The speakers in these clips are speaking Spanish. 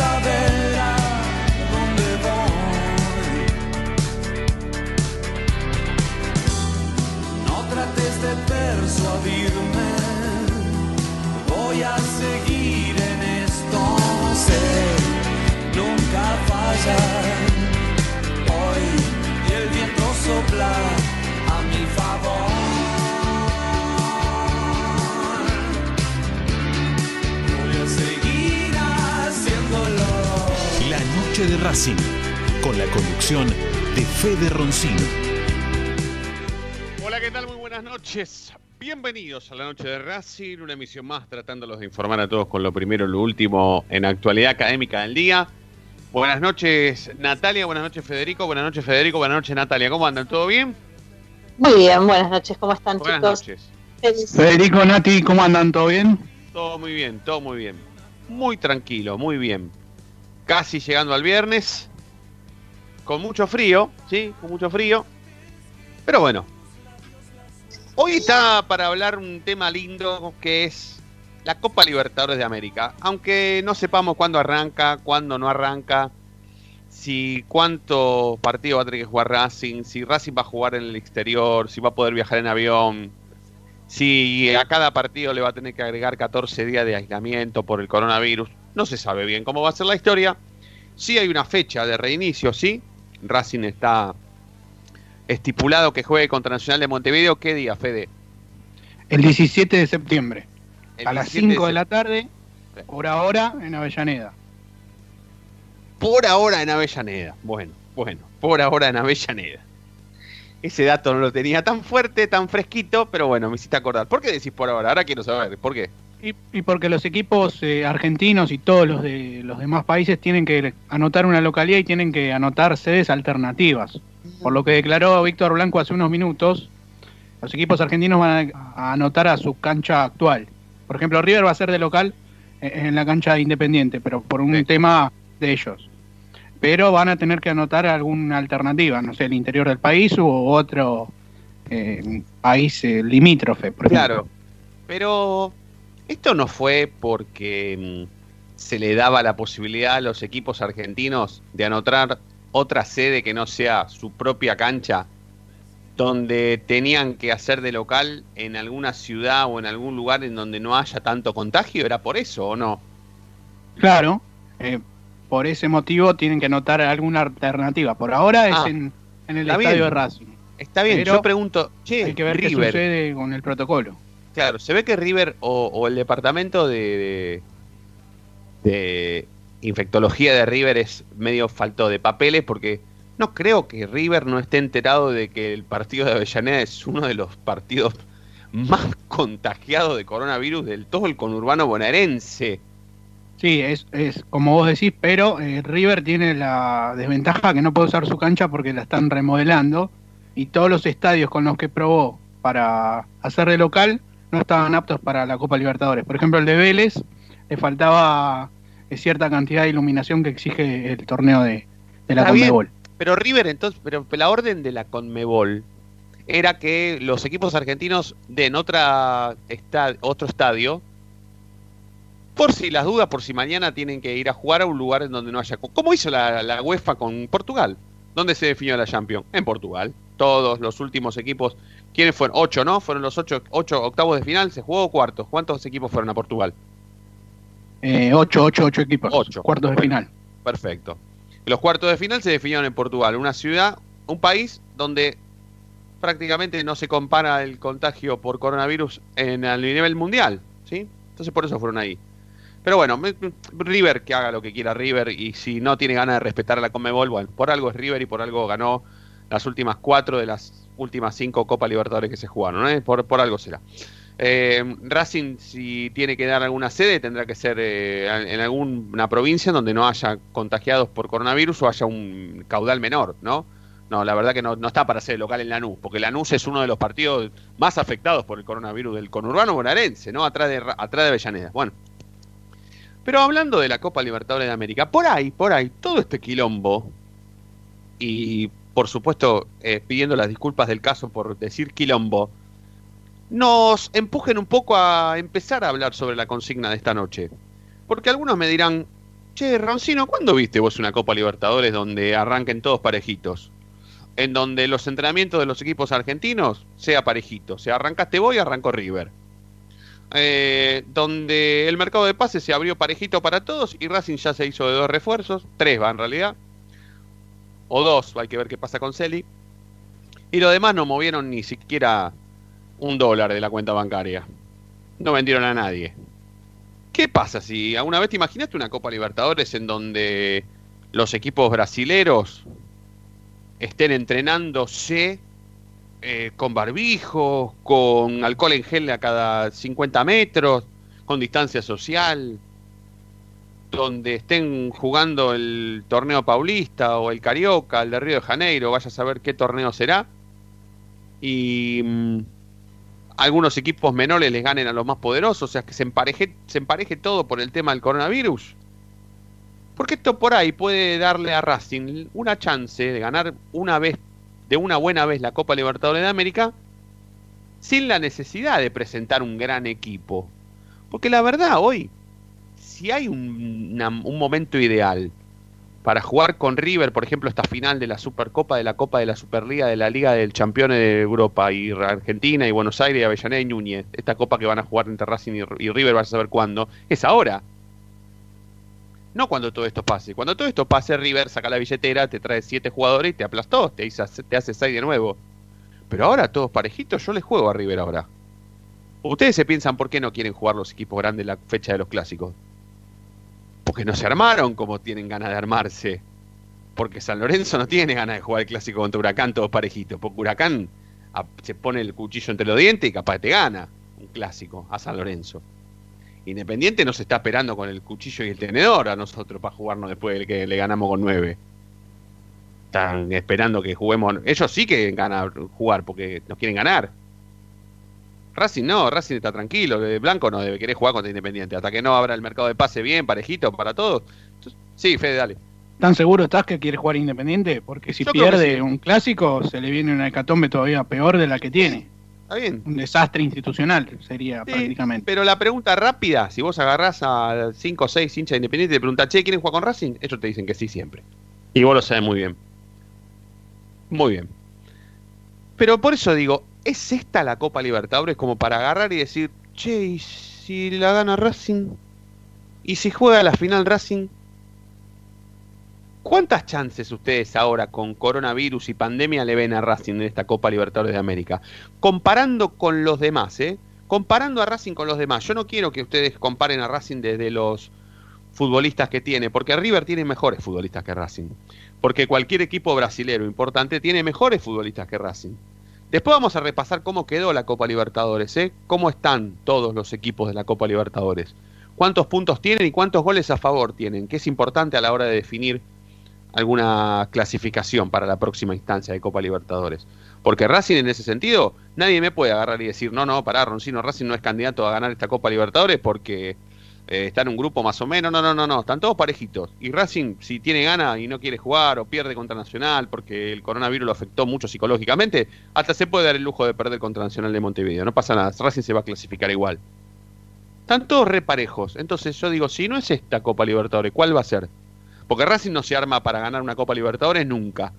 Más que saber a dónde voy. No trates de persuadirme, voy a seguir en esto, sé, nunca fallar. Hoy el viento sopla a mi favor. Noche de Racing, con la conducción de Fede Roncino. Hola, ¿qué tal? Muy buenas noches. Bienvenidos a la noche de Racing, una emisión más tratándolos de informar a todos con lo primero y lo último en actualidad académica del día. Buenas noches Natalia, buenas noches Federico, buenas noches Federico, buenas noches Natalia. ¿Cómo andan? ¿Todo bien? Muy bien, buenas noches, ¿cómo están Buenas chicos? noches. Feliz- Federico, Nati, ¿cómo andan? ¿Todo bien? Todo muy bien, todo muy bien. Muy tranquilo, muy bien. Casi llegando al viernes. Con mucho frío, ¿sí? Con mucho frío. Pero bueno. Hoy está para hablar un tema lindo que es la Copa Libertadores de América. Aunque no sepamos cuándo arranca, cuándo no arranca, si cuántos partidos va a tener que jugar Racing, si Racing va a jugar en el exterior, si va a poder viajar en avión, si a cada partido le va a tener que agregar 14 días de aislamiento por el coronavirus. No se sabe bien cómo va a ser la historia. Sí hay una fecha de reinicio, sí. Racing está estipulado que juegue contra Nacional de Montevideo. ¿Qué día, Fede? El 17 de septiembre, El a las 17 5 de sep- la tarde, por ahora, en Avellaneda. Por ahora en Avellaneda. Bueno, bueno, por ahora en Avellaneda. Ese dato no lo tenía tan fuerte, tan fresquito, pero bueno, me hiciste acordar. ¿Por qué decís por ahora? Ahora quiero saber, ¿por qué? Y, y porque los equipos eh, argentinos y todos los de los demás países tienen que anotar una localidad y tienen que anotar sedes alternativas. Por lo que declaró Víctor Blanco hace unos minutos, los equipos argentinos van a, anotar a su cancha actual. Por ejemplo, River va a ser de local eh, en la cancha de Independiente, pero por un Sí. tema de ellos. Pero van a tener que anotar alguna alternativa, no sé, el interior del país u otro eh, país eh, limítrofe. Por ejemplo. Claro, pero esto no fue porque mm, se le daba la posibilidad a los equipos argentinos de anotar otra sede que no sea su propia cancha, donde tenían que hacer de local en alguna ciudad o en algún lugar en donde no haya tanto contagio, ¿era por eso o no? Claro, eh, por ese motivo tienen que anotar alguna alternativa. Por ahora es Ah, en, en el estadio bien. de Racing. Está bien, Pero yo pregunto, che, Hay que ver qué sucede con el protocolo. Claro, se ve que River o, el departamento de, de, de infectología de River es medio falto de papeles porque no creo que River no esté enterado de que el partido de Avellaneda es uno de los partidos más contagiados de coronavirus del todo el conurbano bonaerense. Sí, es, es como vos decís, pero eh, River tiene la desventaja que no puede usar su cancha porque la están remodelando y todos los estadios con los que probó para hacer de local no estaban aptos para la Copa Libertadores. Por ejemplo, el de Vélez le faltaba eh, cierta cantidad de iluminación que exige el torneo de, de la Está bien. Conmebol. Pero River, entonces, pero la orden de la Conmebol era que los equipos argentinos den otra otro estadio por si las dudas, por si mañana tienen que ir a jugar a un lugar en donde no haya. ¿Cómo hizo la, la UEFA con Portugal? ¿Dónde se definió la Champions? En Portugal. Todos los últimos equipos ¿Quiénes fueron? Ocho, ¿no? Fueron los ocho, ocho octavos de final, se jugó cuartos. ¿Cuántos equipos fueron a Portugal? Eh, ocho, ocho, ocho equipos. Ocho. Cuartos de Bueno. final. Perfecto. Los cuartos de final se definieron en Portugal, una ciudad, un país donde prácticamente no se compara el contagio por coronavirus en el nivel mundial, ¿sí? Entonces por eso fueron ahí. Pero bueno, River que haga lo que quiera River y si no tiene ganas de respetar a la Conmebol, bueno, por algo es River y por algo ganó las últimas cuatro de las últimas cinco Copa Libertadores que se jugaron, ¿eh? por, por algo será. Eh, Racing, si tiene que dar alguna sede, tendrá que ser eh, en alguna provincia donde no haya contagiados por coronavirus o haya un caudal menor, ¿no? No, la verdad que no, no está para ser local en Lanús, porque Lanús es uno de los partidos más afectados por el coronavirus del conurbano bonaerense, ¿no? Atrás de, atrás de Avellaneda. Bueno. Pero hablando de la Copa Libertadores de América, por ahí, por ahí, todo este quilombo, y por supuesto eh, pidiendo las disculpas del caso por decir quilombo, nos empujen un poco a empezar a hablar sobre la consigna de esta noche. Porque algunos me dirán, che, Roncino, ¿cuándo viste vos una Copa Libertadores donde arranquen todos parejitos? En donde los entrenamientos de los equipos argentinos sea parejito. O sea, arrancaste vos y arrancó River. Eh, donde el mercado de pases se abrió parejito para todos y Racing ya se hizo de dos refuerzos, tres va en realidad, o dos, hay que ver qué pasa con Celi. Y lo demás no movieron ni siquiera un dólar de la cuenta bancaria. No vendieron a nadie. ¿Qué pasa si alguna vez te imaginaste una Copa Libertadores en donde los equipos brasileros estén entrenándose eh, con barbijos, con alcohol en gel a cada 50 metros, con distancia social, donde estén jugando el torneo paulista o el carioca, el de Río de Janeiro, vaya a saber qué torneo será, y mm, algunos equipos menores les ganen a los más poderosos, o sea, que se empareje, se empareje todo por el tema del coronavirus. Porque esto por ahí puede darle a Racing una chance de ganar una vez, de una buena vez la Copa Libertadores de América, sin la necesidad de presentar un gran equipo. Porque la verdad, hoy, si hay un, momento ideal para jugar con River, por ejemplo, esta final de la Supercopa, de la Copa de la Superliga, de la Liga del Campeones de Europa, y Argentina, y Buenos Aires, y Avellaneda y Núñez, esta copa que van a jugar entre Racing y, y River, vas a saber cuándo, es ahora. No cuando todo esto pase. Cuando todo esto pase, River saca la billetera, te trae siete jugadores y te aplastó, te, hizo- te hace seis de nuevo. Pero ahora, todos parejitos, yo les juego a River ahora. Ustedes se piensan por qué no quieren jugar los equipos grandes la fecha de los clásicos. Porque no se armaron como tienen ganas de armarse. Porque San Lorenzo no tiene ganas de jugar el clásico contra Huracán todos parejitos. Porque Huracán se pone el cuchillo entre los dientes y capaz te gana un clásico a San Lorenzo. Independiente nos está esperando con el cuchillo y el tenedor a nosotros para jugarnos después de que le ganamos con nueve. Están esperando que juguemos. Ellos sí que ganan jugar porque nos quieren ganar. Racing no, Racing está tranquilo. Blanco no debe querer jugar contra Independiente. Hasta que no abra el mercado de pase bien, parejito para todos. Sí, Fede, dale. ¿Tan seguro estás que quiere jugar Independiente? Porque si Yo pierde sí. un clásico, se le viene una hecatombe todavía peor de la que tiene. Está bien. Un desastre institucional sería Sí, prácticamente. Pero la pregunta rápida, si vos agarrás a 5 o 6 hinchas de Independiente y te preguntas, che, ¿quieren jugar con Racing? Ellos te dicen que sí siempre. Y vos lo sabes muy bien. Muy bien. Pero por eso digo, ¿es esta la Copa Libertadores como para agarrar y decir, che, ¿y si la gana Racing? ¿Y si juega la final Racing? ¿Cuántas chances ustedes ahora con coronavirus y pandemia le ven a Racing en esta Copa Libertadores de América? Comparando con los demás, ¿eh? Comparando a Racing con los demás. Yo no quiero que ustedes comparen a Racing desde los futbolistas que tiene, porque River tiene mejores futbolistas que Racing. Porque cualquier equipo brasilero importante tiene mejores futbolistas que Racing. Después vamos a repasar cómo quedó la Copa Libertadores, ¿eh? Cómo están todos los equipos de la Copa Libertadores. Cuántos puntos tienen y cuántos goles a favor tienen, que es importante a la hora de definir alguna clasificación para la próxima instancia de Copa Libertadores. Porque Racing en ese sentido, nadie me puede agarrar y decir, no, no, pará, Roncino, Racing no es candidato a ganar esta Copa Libertadores porque eh, está en un grupo más o menos, no, no, no, no, están todos parejitos. Y Racing, si tiene ganas y no quiere jugar o pierde contra Nacional porque el coronavirus lo afectó mucho psicológicamente, hasta se puede dar el lujo de perder contra Nacional de Montevideo, no pasa nada, Racing se va a clasificar igual. Están todos reparejos, entonces yo digo, si no es esta Copa Libertadores, ¿cuál va a ser? Porque Racing no se arma para ganar una Copa Libertadores nunca.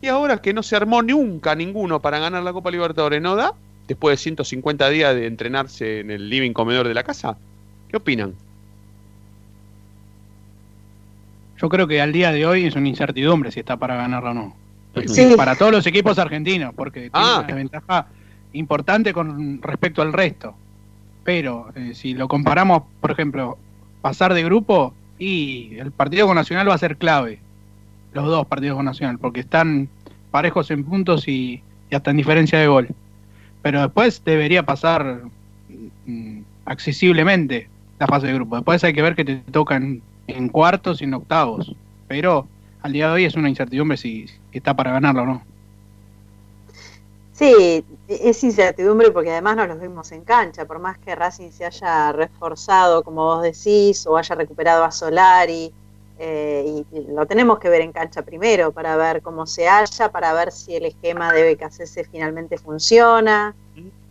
Y ahora que no se armó nunca ninguno para ganar la Copa Libertadores, ¿no da? Después de 150 días de entrenarse en el living comedor de la casa. ¿Qué opinan? Yo creo que al día de hoy es una incertidumbre si está para ganarla o no. Sí. Para todos los equipos argentinos, porque tiene Ah. una ventaja importante con respecto al resto. Pero eh, si lo comparamos, por ejemplo, pasar de grupo y el partido con Nacional va a ser clave. Los dos partidos con Nacional, porque están parejos en puntos y, y hasta en diferencia de gol. Pero después debería pasar mm, accesiblemente fase de grupo. Después hay que ver que te tocan en cuartos y en octavos. Pero al día de hoy es una incertidumbre si, está para ganarlo o no. Sí, es incertidumbre porque además no los vimos en cancha, por más que Racing se haya reforzado, como vos decís, o haya recuperado a Solari, eh, y, lo tenemos que ver en cancha primero para ver cómo se halla, para ver si el esquema de BKCS finalmente funciona.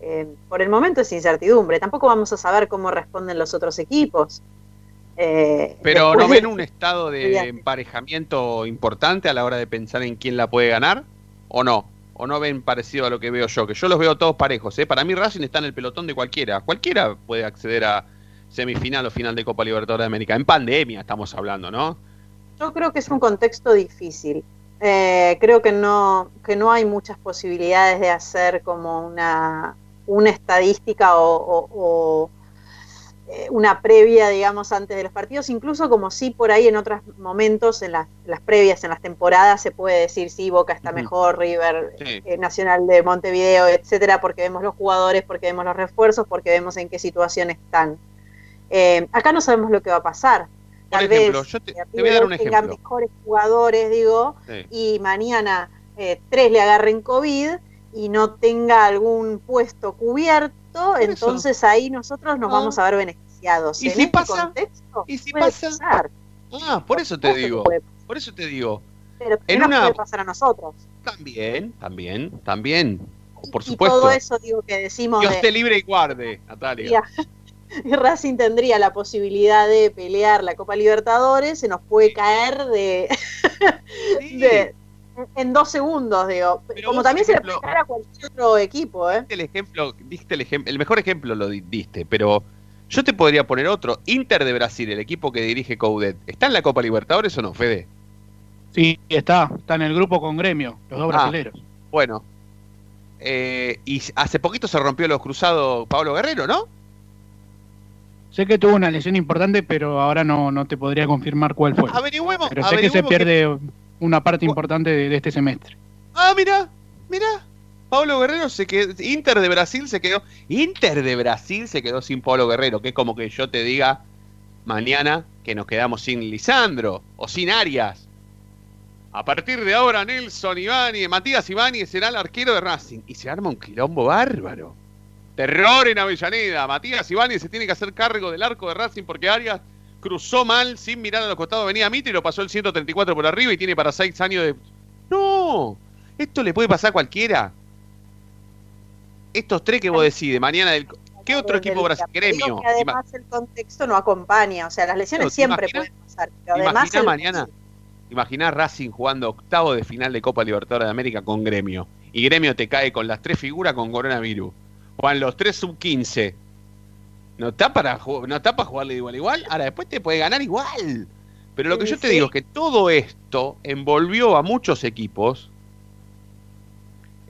Eh, por el momento es incertidumbre, tampoco vamos a saber cómo responden los otros equipos. Eh, Pero ¿no ven un estado de emparejamiento importante a la hora de pensar en quién la puede ganar? ¿O no? ¿O no ven parecido a lo que veo yo? Que yo los veo todos parejos. ¿eh? Para mí Racing está en el pelotón de cualquiera. Cualquiera puede acceder a semifinal o final de Copa Libertadores de América. En pandemia estamos hablando, ¿no? Yo creo que es un contexto difícil. Eh, creo que no, que no hay muchas posibilidades de hacer como una, una estadística o, o- o, eh, una previa, digamos, antes de los partidos, incluso como si por ahí en otros momentos, en las, las previas, en las temporadas, se puede decir si Boca está mejor, River, Sí. eh, Nacional de Montevideo, etcétera, porque vemos los jugadores, porque vemos los refuerzos, porque vemos en qué situación están. Eh, acá no sabemos lo que va a pasar. Por Tal ejemplo, vez yo te, te voy a dar un ejemplo. mejores jugadores, digo, Sí. y mañana eh, tres le agarren COVID y no tenga algún puesto cubierto, eso. entonces ahí nosotros nos Ah. vamos a ver beneficiados. ¿Y en si este pasa? contexto ¿Y si pasa? pasar, Ah, por eso te digo. Por eso te digo. pero en una- puede pasar a nosotros. También, también, también. Por y supuesto. todo eso digo que decimos Dios de, te libre y guarde, Natalia. y Racing tendría la posibilidad de pelear la Copa Libertadores, se nos puede caer de, Sí. de- en dos segundos, digo. Pero Como también se le puede a cualquier otro equipo, ¿eh? el ejemplo, diste el ejemplo, el mejor ejemplo lo di- diste, pero yo te podría poner otro. Inter de Brasil, el equipo que dirige Coudet, ¿está en la Copa Libertadores o no, Fede? Sí, está, está en el grupo con Gremio, los dos Ah. brasileros. Bueno. Eh, y hace poquito se rompió los cruzados Pablo Guerrero, ¿no? Sé que tuvo una lesión importante, pero ahora no, no te podría confirmar cuál fue. Averigüemos. Pero sé que se pierde una parte importante de, de este semestre. Ah, mira, mira. Pablo Guerrero se quedó. Inter de Brasil se quedó. Inter de Brasil se quedó sin Pablo Guerrero, que es como que yo te diga mañana que nos quedamos sin Lisandro o sin Arias. A partir de ahora, Nelson Ivani, Matías Ivani será el arquero de Racing. Y se arma un quilombo bárbaro. Terror en Avellaneda. Matías Ivani se tiene que hacer cargo del arco de Racing porque Arias cruzó mal sin mirar a los costados. Venía Mitre y lo pasó el 134 por arriba y tiene para seis años de. ¡No! Esto le puede pasar a cualquiera. Estos tres que vos decís, de mañana del. ¿Qué otro equipo brasileño? Gremio. que además el contexto no acompaña, o sea, las lesiones Claro, ¿te siempre imaginas? pueden pasar, pero ¿Te además imaginas el- mañana? Imaginá Racing jugando octavo de final de Copa Libertadores de América con Gremio. Y Gremio te cae con las tres figuras con coronavirus. Juegan los tres sub 15. No está para no está para jugarle de igual a igual. Ahora después te puede ganar igual. Pero lo que yo te digo es que todo esto envolvió a muchos equipos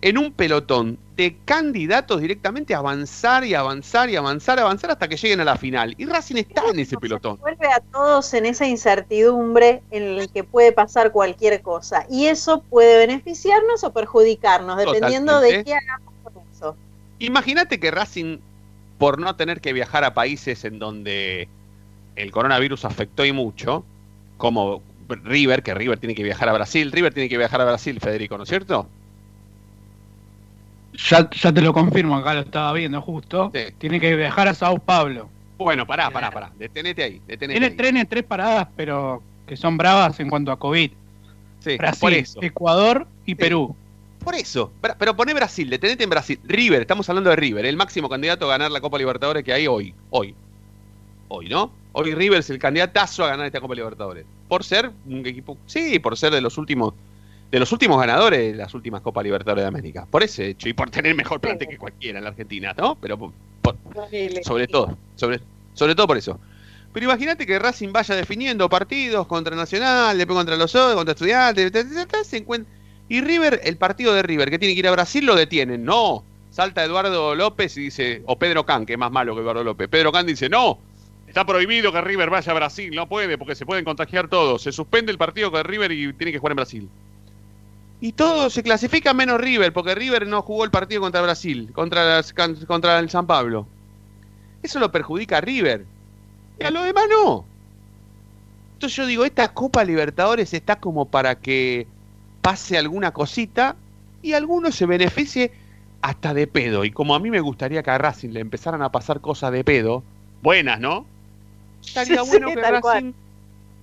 en un pelotón de candidatos directamente a avanzar y avanzar y avanzar, avanzar hasta que lleguen a la final. Y Racing está en ese pelotón. vuelve a todos en esa incertidumbre en el que puede pasar cualquier cosa. Y eso puede beneficiarnos o perjudicarnos, dependiendo de qué hagamos con eso. Imagínate que Racing, por no tener que viajar a países en donde el coronavirus afectó y mucho, como River, que River tiene que viajar a Brasil, River tiene que viajar a Brasil, Federico, ¿no es cierto? Ya, ya te lo confirmo, acá lo estaba viendo justo. Sí. Tiene que viajar a Sao Paulo. Bueno, pará, pará, pará, detenete ahí, detenete Tiene ahí. trenes, tres paradas, pero que son bravas en cuanto a COVID. Sí, Brasil, Ecuador y Perú. Por eso. Pero poné Brasil, detenete en Brasil. River, estamos hablando de River, el máximo candidato a ganar la Copa Libertadores que hay hoy, hoy. Hoy, ¿no? Hoy River es el candidatazo a ganar esta Copa Libertadores. Por ser un equipo, sí, por ser de los últimos de los últimos ganadores de las últimas Copas Libertadores de América. Por ese hecho y por tener mejor plantel que cualquiera en la Argentina, ¿no? Pero por- por- sobre todo, sobre, sobre todo por eso. Pero imagínate que Racing vaya definiendo partidos contra Nacional, después contra los otros, contra Estudiantes, se encuentra- y River, el partido de River que tiene que ir a Brasil lo detienen. No, salta Eduardo López y dice, o Pedro Can, que es más malo que Eduardo López. Pedro Can dice, no, está prohibido que River vaya a Brasil, no puede porque se pueden contagiar todos. Se suspende el partido con River y tiene que jugar en Brasil. Y todos se clasifican menos River, porque River no jugó el partido contra Brasil, contra, las contra el San Pablo. Eso lo perjudica a River. Y a los demás no. Entonces yo digo, esta Copa Libertadores está como para que pase alguna cosita y alguno se beneficie hasta de pedo. Y como a mí me gustaría que a Racing le empezaran a pasar cosas de pedo, buenas, ¿no? Estaría Sí, bueno que. Racing,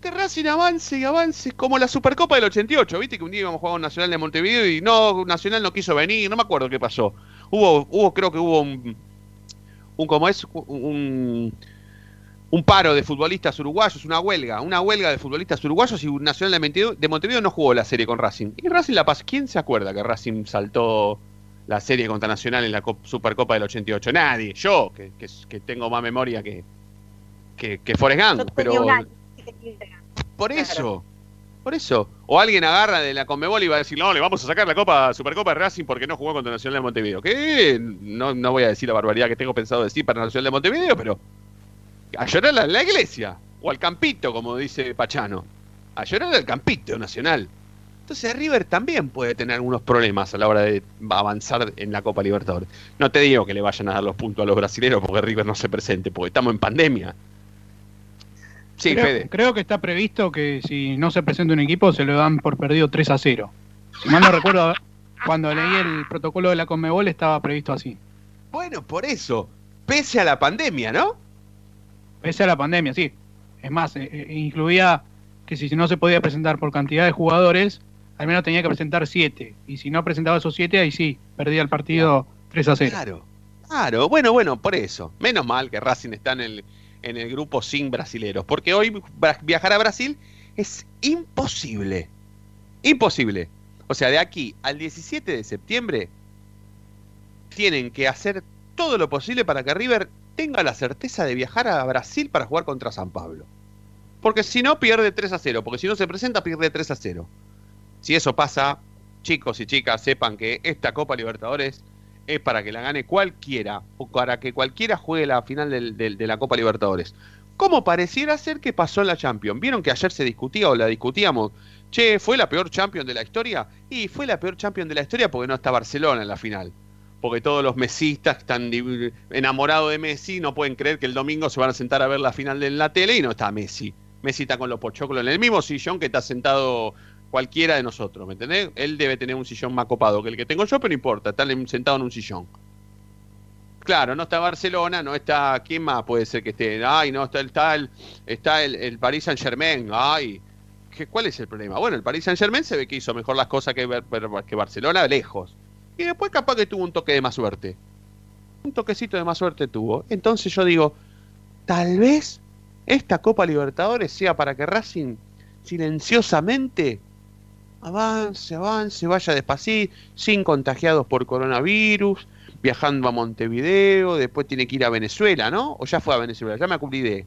que Racing avance y avance, como la Supercopa del 88, ¿viste? Que un día íbamos a jugar un Nacional de Montevideo y no, Nacional no quiso venir, no me acuerdo qué pasó. Hubo, hubo creo que hubo un, un como es, un, un paro de futbolistas uruguayos, una huelga, una huelga de futbolistas uruguayos y un Nacional de Montevideo, de Montevideo no jugó la serie con Racing. Y Racing la pasó. ¿Quién se acuerda que Racing saltó la serie contra Nacional en la Cop- Supercopa del 88? Nadie. Yo, que, que, que tengo más memoria que, que, que Forrest Gump, Yo pero por Claro. eso. Por eso. O alguien agarra de la Conmebol y va a decir, no, le vamos a sacar la Copa, Supercopa de Racing porque no jugó contra Nacional de Montevideo. Que no, no voy a decir la barbaridad que tengo pensado decir para Nacional de Montevideo, pero a llorar a la iglesia. O al campito, como dice Pachano. A llorar al campito nacional. Entonces River también puede tener algunos problemas a la hora de avanzar en la Copa Libertadores. No te digo que le vayan a dar los puntos a los brasileños porque River no se presente, porque estamos en pandemia. Sí, creo, Fede. creo que está previsto que si no se presenta un equipo se lo dan por perdido 3 a 0. Si mal no recuerdo, cuando leí el protocolo de la Conmebol estaba previsto así. Bueno, por eso. Pese a la pandemia, ¿no? Pese a la pandemia, sí. Es más, eh, eh, incluía que si no se podía presentar por cantidad de jugadores, al menos tenía que presentar 7. Y si no presentaba esos 7, ahí sí, perdía el partido 3 a 0. Claro. Claro, bueno, bueno, por eso. Menos mal que Racing está en el, en el grupo sin brasileros. Porque hoy viajar a Brasil es imposible. Imposible. O sea, de aquí al 17 de septiembre tienen que hacer todo lo posible para que River tenga la certeza de viajar a Brasil para jugar contra San Pablo. Porque si no, pierde 3 a 0. Porque si no se presenta, pierde 3 a 0. Si eso pasa, chicos y chicas, sepan que esta Copa Libertadores es para que la gane cualquiera o para que cualquiera juegue la final de la Copa Libertadores. Como pareciera ser que pasó en la Champions. ¿Vieron que ayer se discutía o la discutíamos? Che, ¿fue la peor Champions de la historia? Y fue la peor Champions de la historia porque no está Barcelona en la final. Porque todos los mesistas están enamorados de Messi no pueden creer que el domingo se van a sentar a ver la final de la tele y no está Messi. Messi está con los pochoclos en el mismo sillón que está sentado cualquiera de nosotros, ¿me entendés? Él debe tener un sillón más copado que el que tengo yo, pero no importa, está en- sentado en un sillón. Claro, no está Barcelona, no está. ¿Quién más puede ser que esté? Ay, no, está el tal. Está el, el Paris Saint Germain. Ay, ¿qué, ¿cuál es el problema? Bueno, el Paris Saint Germain se ve que hizo mejor las cosas que, que Barcelona lejos. Y después, capaz que tuvo un toque de más suerte. Un toquecito de más suerte tuvo. Entonces, yo digo, tal vez esta Copa Libertadores sea para que Racing silenciosamente avance, avance, vaya despacito, sin contagiados por coronavirus, viajando a Montevideo, después tiene que ir a Venezuela, ¿no? O ya fue a Venezuela, ya me olvidé.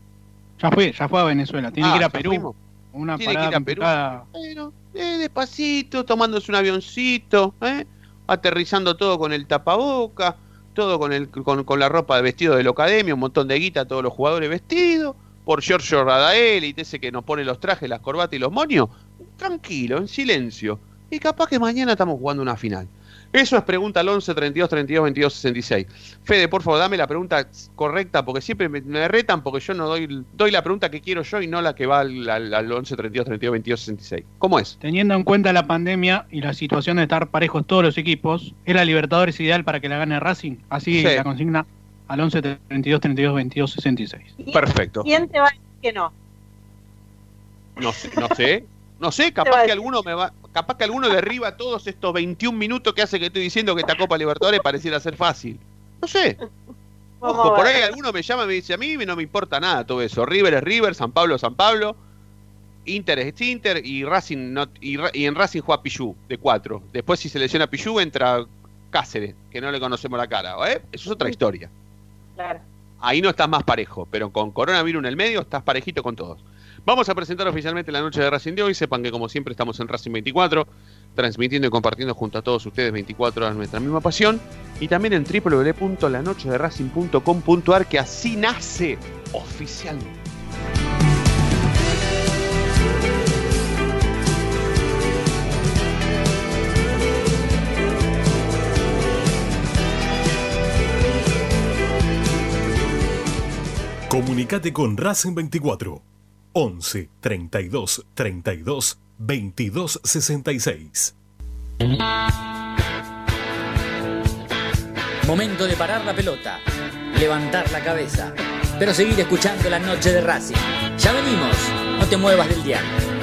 Ya fue, ya fue a Venezuela. Tiene Ah, que ir a ya Perú. fuimos. Una Tiene que ir a Perú. Bueno, eh, despacito, tomándose un avioncito, ¿eh? Aterrizando todo con el tapaboca, todo con, el, con, con la ropa de vestido de la academia, un montón de guita, todos los jugadores vestidos, por Giorgio Radaeli, ese que nos pone los trajes, las corbatas y los moños, tranquilo, en silencio. Y capaz que mañana estamos jugando una final. Eso es pregunta al 11 32 32 22 66. Fede, por favor, dame la pregunta correcta porque siempre me, me retan porque yo no doy, doy la pregunta que quiero yo y no la que va al, al, al 11 32 32 22 66. ¿Cómo es? Teniendo en cuenta la pandemia y la situación de estar parejos todos los equipos, ¿es la Libertadores ideal para que la gane Racing? Así Sí. la consigna al 11 32 32 22 66. Perfecto. ¿Quién te va a decir que no? No sé, no sé. No sé, capaz que alguno me va, capaz que alguno derriba todos estos 21 minutos que hace que estoy diciendo que esta Copa Libertadores pareciera ser fácil. No sé. Ojo, por ahí alguno me llama y me dice, a mí no me importa nada todo eso. River es River, San Pablo es San Pablo. Inter es Inter y Racing no, y, y en Racing juega Pichu de 4. Después si se lesiona Pichu entra Cáceres, que no le conocemos la cara. ¿eh? Eso es otra historia. Claro. Ahí no estás más parejo, pero con coronavirus en el medio estás parejito con todos. Vamos a presentar oficialmente la noche de Racing de hoy. Sepan que como siempre estamos en Racing 24, transmitiendo y compartiendo junto a todos ustedes 24 horas nuestra misma pasión. Y también en www.lanochederacing.com.ar que así nace oficialmente. Comunicate con Racing 24 11 32 32 22 66. Momento de parar la pelota, levantar la cabeza, pero seguir escuchando la noche de Racing. Ya venimos, no te muevas del diario.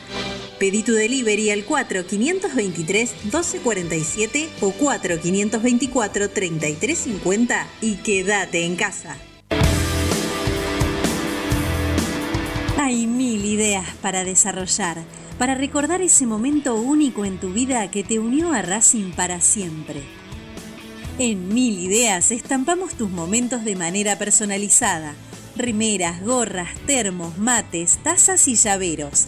Pedí tu delivery al 4523-1247 o 4524-3350 y quédate en casa. Hay mil ideas para desarrollar, para recordar ese momento único en tu vida que te unió a Racing para siempre. En Mil Ideas estampamos tus momentos de manera personalizada. Remeras, gorras, termos, mates, tazas y llaveros.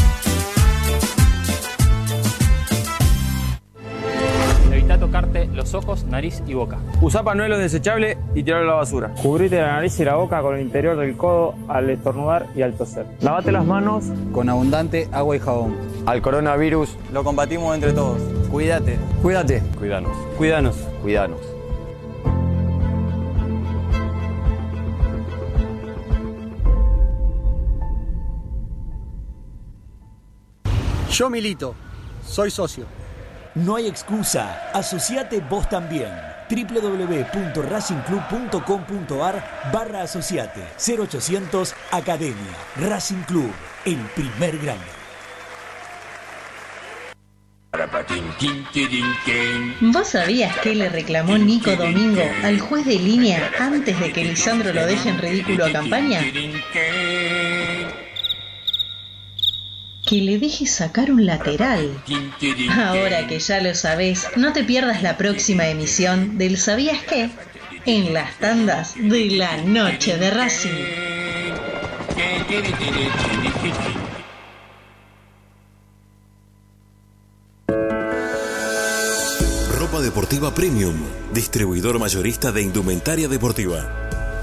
Los ojos, nariz y boca. Usa pañuelo desechable y tirarlo a la basura. Cubrite la nariz y la boca con el interior del codo al estornudar y al toser. Lavate las manos Con abundante agua y jabón. Al coronavirus lo combatimos entre todos. Cuídate. Cuídate. Cuidanos. Cuídanos. Cuídanos. Yo milito, soy socio. No hay excusa, asociate vos también. www.racingclub.com.ar barra asociate 0800 Academia Racing Club, el primer grande. ¿Vos sabías que le reclamó Nico Domingo al juez de línea antes de que Lisandro lo deje en ridículo a campaña? Que le deje sacar un lateral. Ahora que ya lo sabés, no te pierdas la próxima emisión del ¿Sabías qué? En las tandas de la noche de Racing. Ropa Deportiva Premium, distribuidor mayorista de indumentaria deportiva.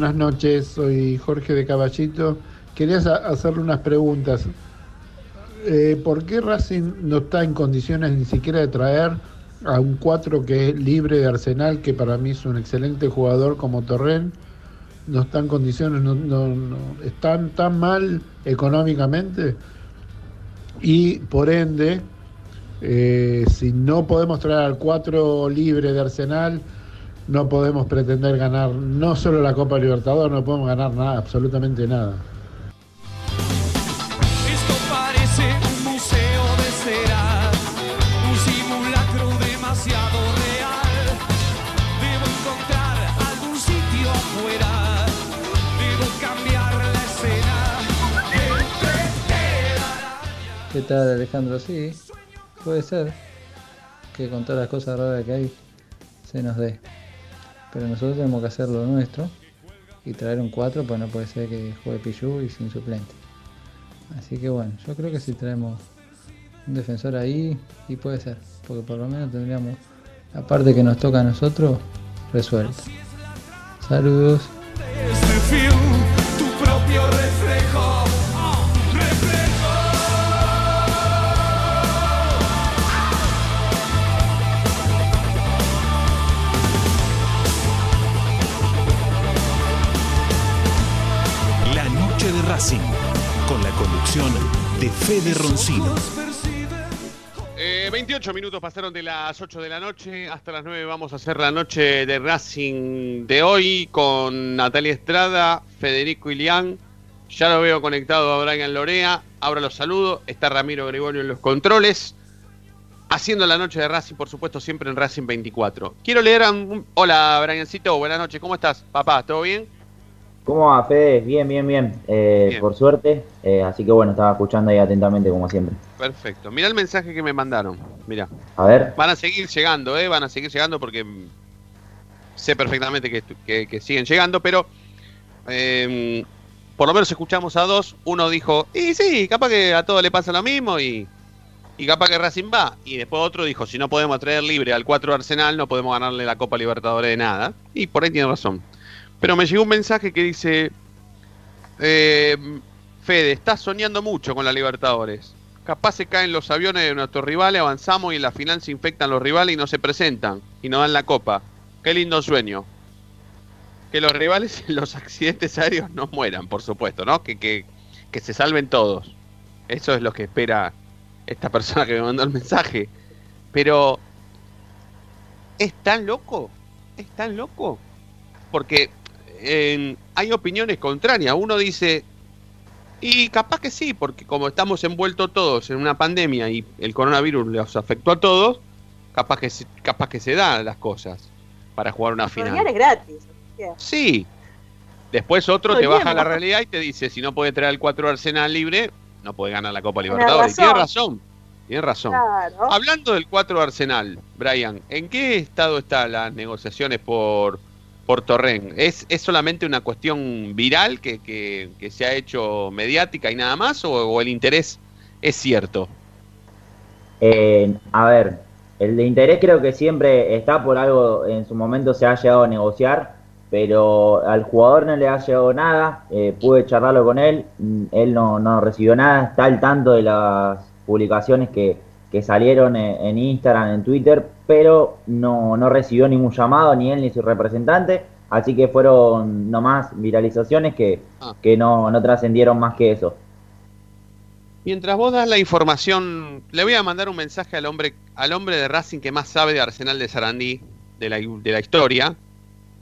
Buenas noches, soy Jorge de Caballito. Quería hacerle unas preguntas. Eh, ¿Por qué Racing no está en condiciones ni siquiera de traer a un 4 que es libre de Arsenal, que para mí es un excelente jugador como Torren? No está en condiciones, no, no, no- están tan mal económicamente y por ende, eh, si no podemos traer al 4 libre de Arsenal, no podemos pretender ganar no solo la Copa Libertadores, no podemos ganar nada, absolutamente nada. Esto parece un museo de cera, un simulacro demasiado real. Debo encontrar algún sitio afuera, debo cambiar la escena. ¿Qué tal Alejandro? Sí, puede ser que con todas las cosas raras que hay se nos dé. Pero nosotros tenemos que hacer lo nuestro y traer un 4, pues no puede ser que juegue Pichu y sin suplente. Así que bueno, yo creo que si traemos un defensor ahí, y puede ser, porque por lo menos tendríamos la parte que nos toca a nosotros resuelta. Saludos. Conducción de Fede Roncino. Eh, 28 minutos pasaron de las 8 de la noche. Hasta las 9 vamos a hacer la noche de Racing de hoy con Natalia Estrada, Federico Ilián. Ya lo veo conectado a Brian Lorea. Ahora los saludo. Está Ramiro Gregorio en los controles. Haciendo la noche de Racing, por supuesto, siempre en Racing 24. Quiero leer a un... Hola, Briancito. Buenas noches. ¿Cómo estás, papá? ¿Todo bien? ¿Cómo va, Fede? Bien, bien, bien. Eh, Por suerte. Eh, así que bueno, estaba escuchando ahí atentamente como siempre. Perfecto. Mira el mensaje que me mandaron. Mira. A ver. Van a seguir llegando, ¿eh? Van a seguir llegando porque sé perfectamente que, que- que siguen llegando, pero eh, por lo menos escuchamos a dos. Uno dijo, y sí, capaz que a todos le pasa lo mismo y, y capaz que Racing va. Y después otro dijo, si no podemos traer libre al 4 Arsenal, no podemos ganarle la Copa Libertadores de nada. Y por ahí tiene razón. Pero me llegó un mensaje que dice, eh, Fede, estás soñando mucho con la Libertadores. Capaz se caen los aviones de nuestros rivales, avanzamos y en la final se infectan los rivales y no se presentan y nos dan la copa. Qué lindo sueño. Que los rivales en los accidentes aéreos no mueran, por supuesto, ¿no? Que, que, que se salven todos. Eso es lo que espera esta persona que me mandó el mensaje. Pero, ¿es tan loco? ¿Es tan loco? Porque hay opiniones contrarias. Uno dice, y capaz que sí, porque como estamos envueltos todos en una pandemia y el coronavirus los afectó a todos, capaz que se, capaz que se dan las cosas para jugar una final. es gratis. Sí. Después otro te baja la realidad y te dice, si no puede traer el 4 Arsenal libre, no puede ganar la Copa Libertadores. Y Tiene razón. razón. Tiene razón. Claro. Hablando del 4 Arsenal, Brian, ¿en qué estado están las negociaciones por, por Torren? ¿Es, ¿Es solamente una cuestión viral que, que- se ha hecho mediática y nada más? ¿O, o el interés es cierto? Eh, a ver, el de interés creo que siempre está por algo, en su momento se ha llegado a negociar, pero al jugador no le ha llegado nada, eh, pude charlarlo con él, mm, él no, no recibió nada, está al tanto de las publicaciones que, que salieron en, en Instagram, en Twitter, pero no, no recibió ningún llamado, ni él ni su representante, así que fueron nomás viralizaciones que, que no, no trascendieron más que eso. Mientras vos das la información, le voy a mandar un mensaje al hombre, al hombre de Racing que más sabe de Arsenal de Sarandí, de la, de la historia,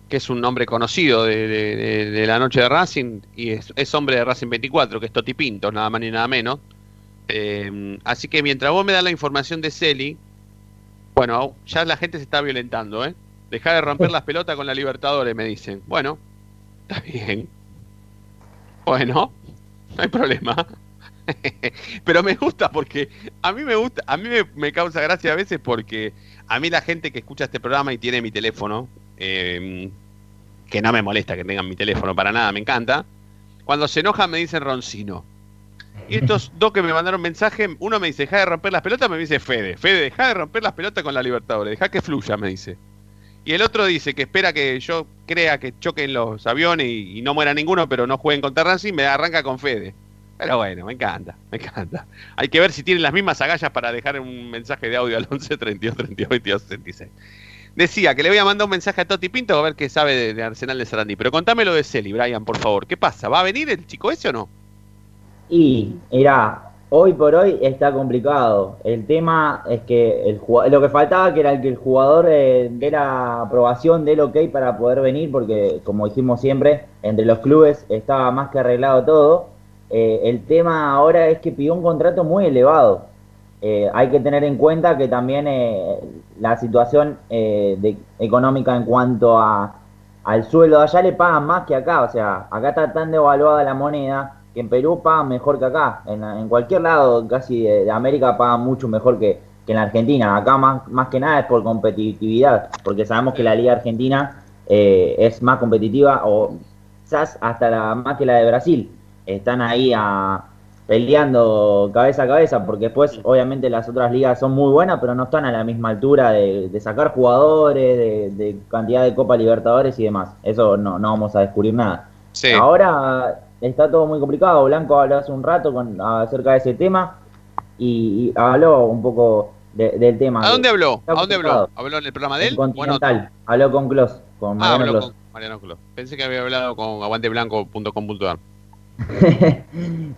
que es un nombre conocido de, de- de- de la noche de Racing, y es, es hombre de Racing 24, que es Toti Pinto, nada más ni nada menos. Eh, así que mientras vos me das la información de Celi, bueno, ya la gente se está violentando, ¿eh? Deja de romper las pelotas con la Libertadores, me dicen. Bueno, está bien. Bueno, no hay problema. Pero me gusta porque a mí me gusta, a mí me, causa gracia a veces porque a mí la gente que escucha este programa y tiene mi teléfono, eh, que no me molesta que tengan mi teléfono para nada, me encanta, cuando se enojan me dicen Roncino. Y estos dos que me mandaron mensaje, uno me dice, deja de romper las pelotas, me dice Fede. Fede, deja de romper las pelotas con la Libertadores, deja que fluya, me dice. Y el otro dice que espera que yo crea que choquen los aviones y, no muera ninguno, pero no jueguen contra Racing, me arranca con Fede. Pero bueno, me encanta, me encanta. Hay que ver si tienen las mismas agallas para dejar un mensaje de audio al 11 32 32 22 66. Decía que le voy a mandar un mensaje a Toti Pinto a ver qué sabe de, de Arsenal de Sarandí. Pero contame lo de Celi, Brian, por favor. ¿Qué pasa? ¿Va a venir el chico ese o no? Y, mira, hoy por hoy está complicado. El tema es que el lo que faltaba que era que el jugador eh, dé la aprobación del ok para poder venir, porque como dijimos siempre, entre los clubes estaba más que arreglado todo. Eh, el tema ahora es que pidió un contrato muy elevado. Eh, hay que tener en cuenta que también eh, la situación eh, de- económica en cuanto a, al sueldo allá le pagan más que acá, o sea, acá está tan devaluada la moneda que en Perú pagan mejor que acá, en, en cualquier lado casi de, de América pagan mucho mejor que, que en la Argentina, acá más, más que nada es por competitividad, porque sabemos que la liga argentina eh, es más competitiva o quizás hasta la, más que la de Brasil, están ahí a, peleando cabeza a cabeza, porque después obviamente las otras ligas son muy buenas, pero no están a la misma altura de, de sacar jugadores, de, de cantidad de Copa Libertadores y demás. Eso no, no vamos a descubrir nada. Sí. Ahora está todo muy complicado. Blanco habló hace un rato con, acerca de ese tema y, y habló un poco de- del tema. ¿A dónde habló? ¿A dónde habló? ¿Habló en el programa de él? Bueno, Continental. habló con Clos, con ah, Mariano habló Clos. con Mariano Clos. Pensé que había hablado con aguanteblanco.com.ar.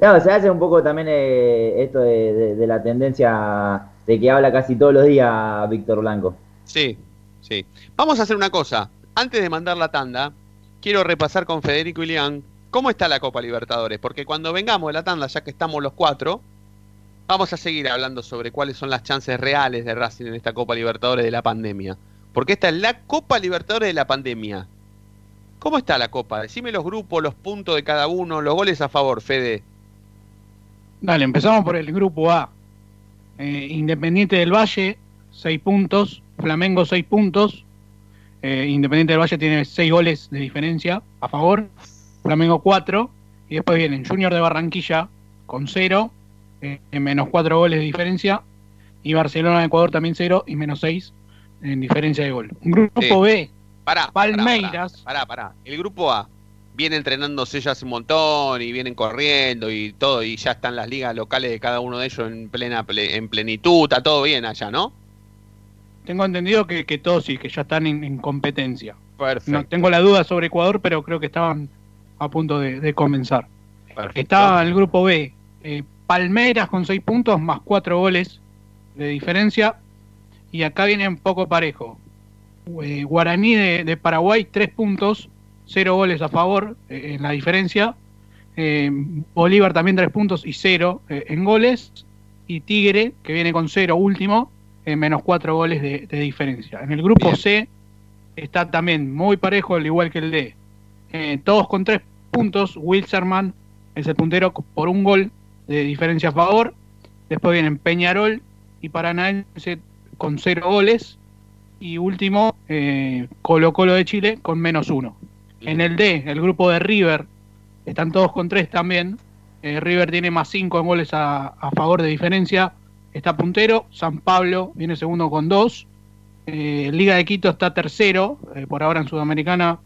No, se hace un poco también eh, esto de, de- de la tendencia de que habla casi todos los días Víctor Blanco. Sí, sí. Vamos a hacer una cosa. Antes de mandar la tanda, quiero repasar con Federico y Lian cómo está la Copa Libertadores. Porque cuando vengamos de la tanda, ya que estamos los cuatro, vamos a seguir hablando sobre cuáles son las chances reales de Racing en esta Copa Libertadores de la pandemia. Porque esta es la Copa Libertadores de la pandemia. ¿Cómo está la Copa? Decime los grupos, los puntos de cada uno, los goles a favor, Fede. Dale, empezamos por el grupo A. Eh, Independiente del Valle, 6 puntos. Flamengo, 6 puntos. Eh, Independiente del Valle tiene 6 goles de diferencia a favor. Flamengo 4. Y después vienen Junior de Barranquilla con 0. menos 4 goles de diferencia. Y Barcelona de Ecuador también 0 y menos 6 en diferencia de gol. Grupo Sí. B, Pará, Palmeiras. Pará, pará. El grupo A viene entrenándose ya hace un montón y vienen corriendo y todo, y ya están las ligas locales de cada uno de ellos en plena ple- en plenitud, está todo bien allá, ¿no? tengo entendido que, que todos sí, que ya están en, en competencia. Perfecto. No tengo la duda sobre Ecuador, pero creo que estaban a punto de, de comenzar. Perfecto. Está el grupo B, eh, Palmeiras con 6 puntos más 4 goles de diferencia. Y acá viene un poco parejo. Eh, Guaraní de, de Paraguay, 3 puntos, 0 goles a favor eh, en la diferencia. Eh, Bolívar también 3 puntos y 0 eh, en goles. Y Tigre, que viene con 0 último, eh, menos 4 goles de, de diferencia. En el grupo Bien. C está también muy parejo, al igual que el D. Todos con 3 puntos. Wilserman es el puntero por un gol de diferencia a favor. Después vienen Peñarol y Paranaense con 0 goles. Y último, eh, Colo Colo de Chile con menos 1. En el D, el grupo de River, están todos con 3 también. Eh, River tiene más 5 en goles a, favor de diferencia. Está puntero. San Pablo viene segundo con 2. Eh, Liga de Quito está tercero, por ahora en Sudamericana,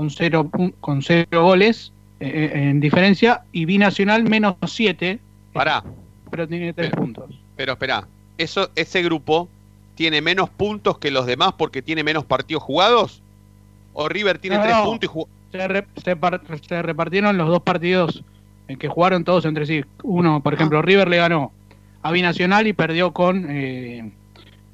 con 0 con cero goles eh, en diferencia. Y Binacional menos 7, Pará, pero tiene 3 puntos. pero espera, eso, ese grupo tiene menos puntos que los demás porque tiene menos partidos jugados. ¿O River tiene No, tres no. puntos y jugó? Se, re- se par- se repartieron los dos partidos en que jugaron todos entre sí. Uno, por ejemplo, River le ganó a Binacional y perdió con eh,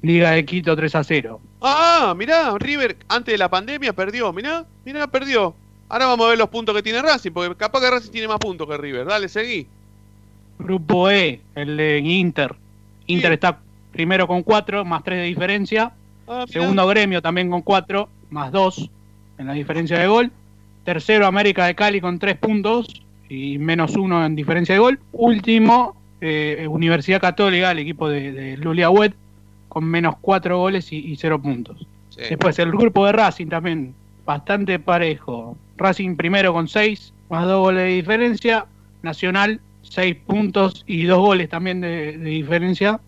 Liga de Quito 3 a 0. Ah, mirá, River antes de la pandemia perdió, mirá, mirá, perdió. Ahora vamos a ver los puntos que tiene Racing, porque capaz que Racing tiene más puntos que River. Dale, seguí. Grupo E, el de Inter. Inter está primero con 4, más 3 de diferencia. Ah. Segundo Gremio también con 4, más 2 en la diferencia de gol. Tercero América de Cali con 3 puntos y menos 1 en diferencia de gol. Último eh, Universidad Católica, el equipo de, de Lulia Wet, con menos 4 goles y, 0 puntos. Sí. Después el grupo de Racing también bastante parejo. Racing primero con 6, más 2 goles de diferencia. Nacional 6 puntos y 2 goles también de, de diferencia.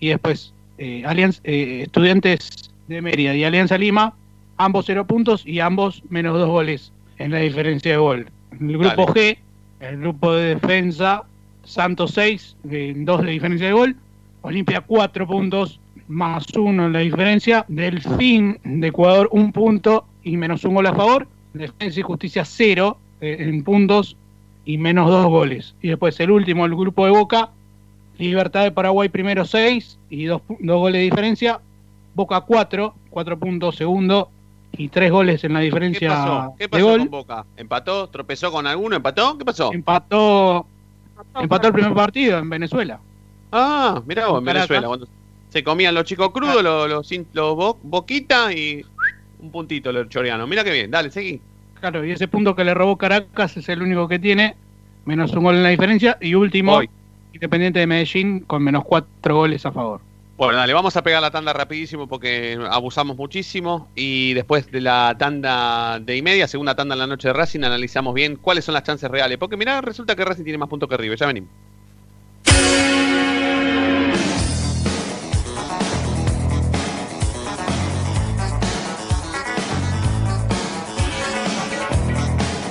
Y después eh, Alianza, eh, Estudiantes de Mérida y Alianza Lima ambos 0 puntos y ambos menos 2 goles en la diferencia de gol. El grupo G, el grupo de defensa, Santos 6, 2 de diferencia de gol, Olimpia 4 puntos, más 1 en la diferencia, Delfín de Ecuador 1 punto y menos 1 gol a favor, Defensa y Justicia 0 eh, en puntos y menos 2 goles. Y después el último, el grupo de Boca, Libertad de Paraguay primero 6 y 2 goles de diferencia, Boca 4, 4 puntos segundo y 3 goles en la ¿Qué diferencia pasó? ¿Qué de pasó gol. con Boca? ¿Empató? ¿Tropezó con alguno? ¿Empató? ¿Qué pasó? Empató, empató el primer partido en Venezuela. Ah, mirá vos, en. Venezuela. Cuando se comían los chicos crudos, los, los, los bo- boquita y un puntito los choreanos. Mira qué bien, dale, seguí. Claro, y ese punto que le robó Caracas es el único que tiene, menos un gol en la diferencia. Y último, Hoy. Independiente de Medellín, con menos 4 goles a favor. Bueno, dale, vamos a pegar la tanda rapidísimo porque abusamos muchísimo y después de la tanda de y media, segunda tanda en la noche de Racing, analizamos bien cuáles son las chances reales. Porque mirá, resulta que Racing tiene más puntos que River. Ya venimos.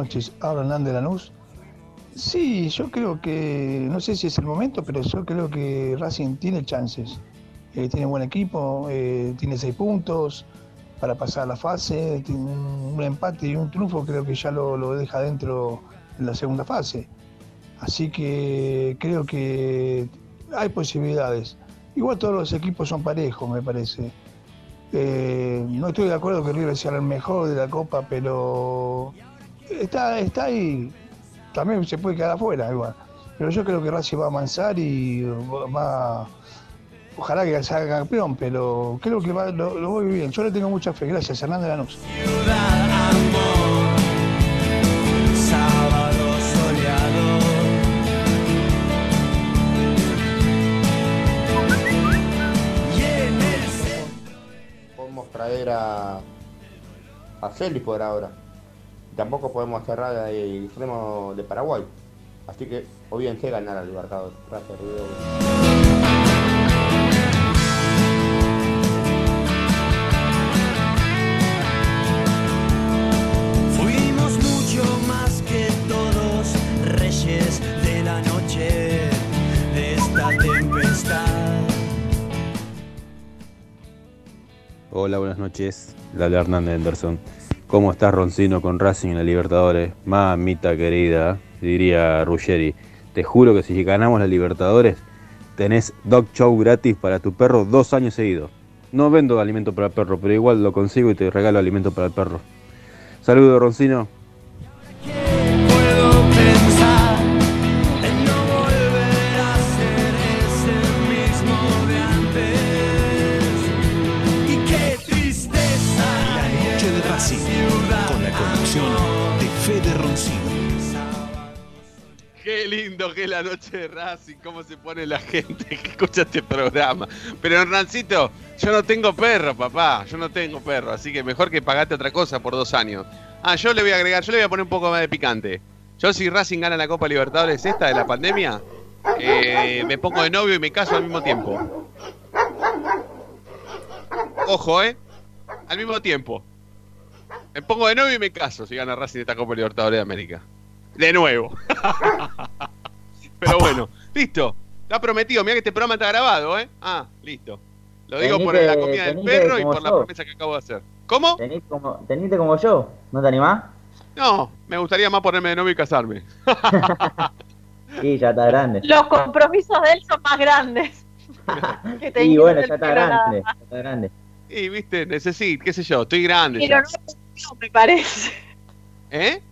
Noches, habla Hernán de Lanús. Sí, yo creo que, no sé si es el momento, pero yo creo que Racing tiene chances. Eh, tiene buen equipo, eh, tiene seis puntos para pasar la fase, tiene un, empate y un triunfo, creo que ya lo, lo deja dentro en la segunda fase. Así que creo que hay posibilidades. Igual todos los equipos son parejos, me parece. Eh, no estoy de acuerdo que River sea el mejor de la Copa, pero está, está ahí. También se puede quedar afuera, igual. Pero yo creo que Racing va a avanzar y va. Ojalá que sea campeón, pero creo que va- lo, lo voy bien. Yo le tengo mucha fe. Gracias, Hernández Lanús. El podemos traer a, a Félix por ahora. Tampoco podemos cerrar el extremo de Paraguay. Así que olvídense ganar al Libertadores. Gracias, Rodrigo. Fuimos mucho más que todos, reyes de la noche, de esta tempestad. Hola, buenas noches. Dale Hernández Anderson. ¿Cómo estás, Roncino, con Racing en la Libertadores? Mamita querida, diría Ruggeri. Te juro que si ganamos la Libertadores, tenés dog show gratis para tu perro dos años seguidos. No vendo alimento para perro, pero igual lo consigo y te regalo alimento para el perro. Saludos, Roncino. Lindo que es la noche de Racing, cómo se pone la gente que escucha este programa. Pero Hernancito, yo no tengo perro, papá, yo no tengo perro, así que mejor que pagate otra cosa por dos años. Ah, yo le voy a agregar, yo le voy a poner un poco más de picante. Yo si Racing gana la Copa Libertadores esta de la pandemia, eh, me pongo de novio y me caso al mismo tiempo. Ojo, eh, al mismo tiempo. Me pongo de novio y me caso si gana Racing esta Copa Libertadores de América. De nuevo. Pero bueno, listo. Está prometido. Mira que este programa está grabado, ¿eh? Ah, listo. Lo digo por la comida del perro y por la promesa que acabo de hacer. ¿Cómo? Tenite como, tenite como yo, ¿no te animás? No, me gustaría más ponerme de novio y casarme. Sí, ya está grande. Los compromisos de él son más grandes. que Y bueno, ya está grande, ya está grande. Y viste, necesito, qué sé yo, estoy grande Pero ya. no me parece. ¿Eh?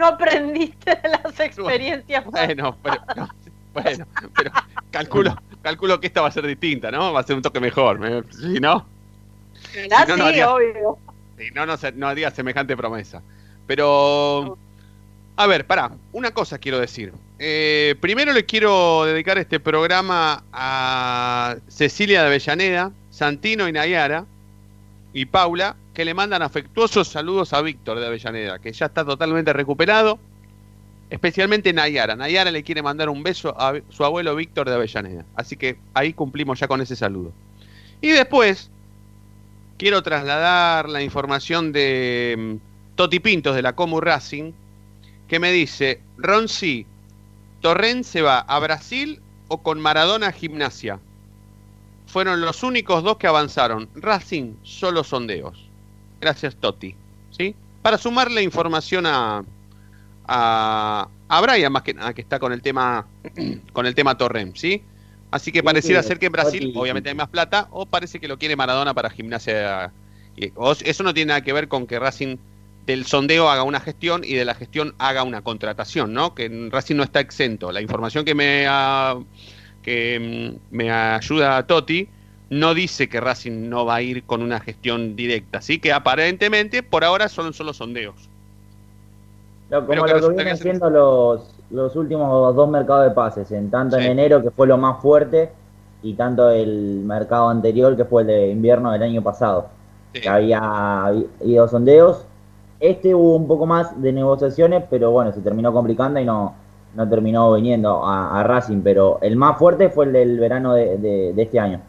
No aprendiste de las experiencias. Bueno, pero, no, bueno, pero calculo, calculo que esta va a ser distinta, ¿no? Va a ser un toque mejor. me- Si no, si no, no sí, haría- obvio. si no, no, no haría semejante promesa. Pero, a ver, pará, una cosa quiero decir. Eh, primero le quiero dedicar este programa a Cecilia de Avellaneda, Santino y Nayara y Paula, que le mandan afectuosos saludos a Víctor de Avellaneda, que ya está totalmente recuperado, especialmente Nayara. Nayara le quiere mandar un beso a su abuelo Víctor de Avellaneda. Así que ahí cumplimos ya con ese saludo. Y después, quiero trasladar la información de mm, Toti Pintos de la Comu Racing, que me dice, Ronzi, ¿Torrent se va a Brasil o con Maradona Gimnasia? Fueron los únicos dos que avanzaron. Racing, solo sondeos. Gracias, Toti. ¿Sí? Para sumarle información a, a, a Brian, más que nada, que está con el tema, con el tema Torrent, ¿sí? Así que pareciera ser que en Brasil, obviamente hay más plata, o parece que lo quiere Maradona para Gimnasia. Y- o- Eso no tiene nada que ver con que Racing del sondeo haga una gestión y de la gestión haga una contratación, ¿no? Que Racing no está exento. La información que me, ah, que mm, me ayuda Toti no dice que Racing no va a ir con una gestión directa, así que aparentemente por ahora son solo sondeos. No, como que lo que vienen hace- siendo los, los últimos dos mercados de pases, en tanto Sí. en enero, que fue lo más fuerte, y tanto el mercado anterior, que fue el de invierno del año pasado, que había ido sondeos. Este hubo un poco más de negociaciones, pero bueno, se terminó complicando y no, no terminó viniendo a, a Racing, pero el más fuerte fue el del verano de, de- de este año.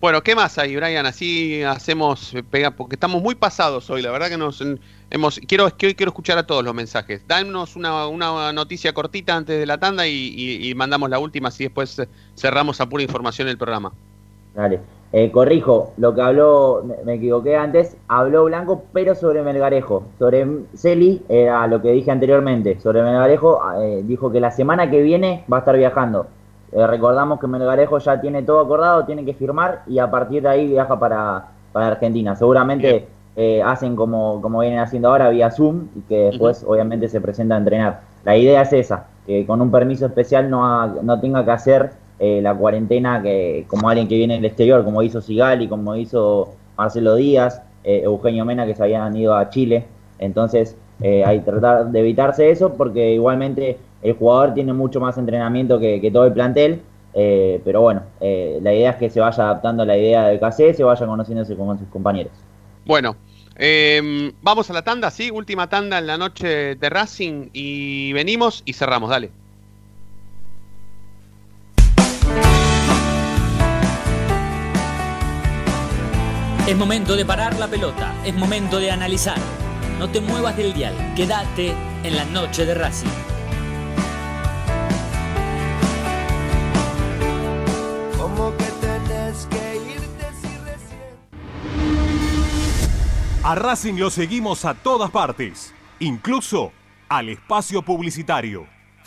Bueno, ¿qué más hay, Brian? Así hacemos, eh, pega, porque estamos muy pasados hoy. La verdad que nos hemos. Quiero, es que hoy quiero escuchar a todos los mensajes. Danos una, una noticia cortita antes de la tanda y, y- y mandamos la última, así después cerramos a pura información el programa. Dale. Eh, corrijo, lo que habló, me, equivoqué antes, habló Blanco, pero sobre Melgarejo. Sobre Celi, era lo que dije anteriormente. Sobre Melgarejo, eh, dijo que la semana que viene va a estar viajando. Eh, recordamos que Melgarejo ya tiene todo acordado, tiene que firmar y a partir de ahí viaja para, para Argentina. Seguramente eh, hacen como, como vienen haciendo ahora vía Zoom y que después obviamente se presenta a entrenar. La idea es esa, que con un permiso especial no, haga- no tenga que hacer eh, la cuarentena que como alguien que viene del exterior, como hizo Sigali, como hizo Marcelo Díaz, eh, Eugenio Mena, que se habían ido a Chile. Entonces eh, hay que tratar de evitarse eso porque igualmente el jugador tiene mucho más entrenamiento que, todo el plantel. eh, pero bueno, la idea es que se vaya adaptando a la idea del KC, se vaya conociéndose con sus compañeros. Bueno, eh, vamos a la tanda, ¿sí? Última tanda en la noche de Racing y venimos y cerramos, dale. Es momento de parar la pelota, es momento de analizar. No te muevas del dial, quédate en la noche de Racing. Como que tenés que irte si recién. A Racing lo seguimos a todas partes, incluso al espacio publicitario.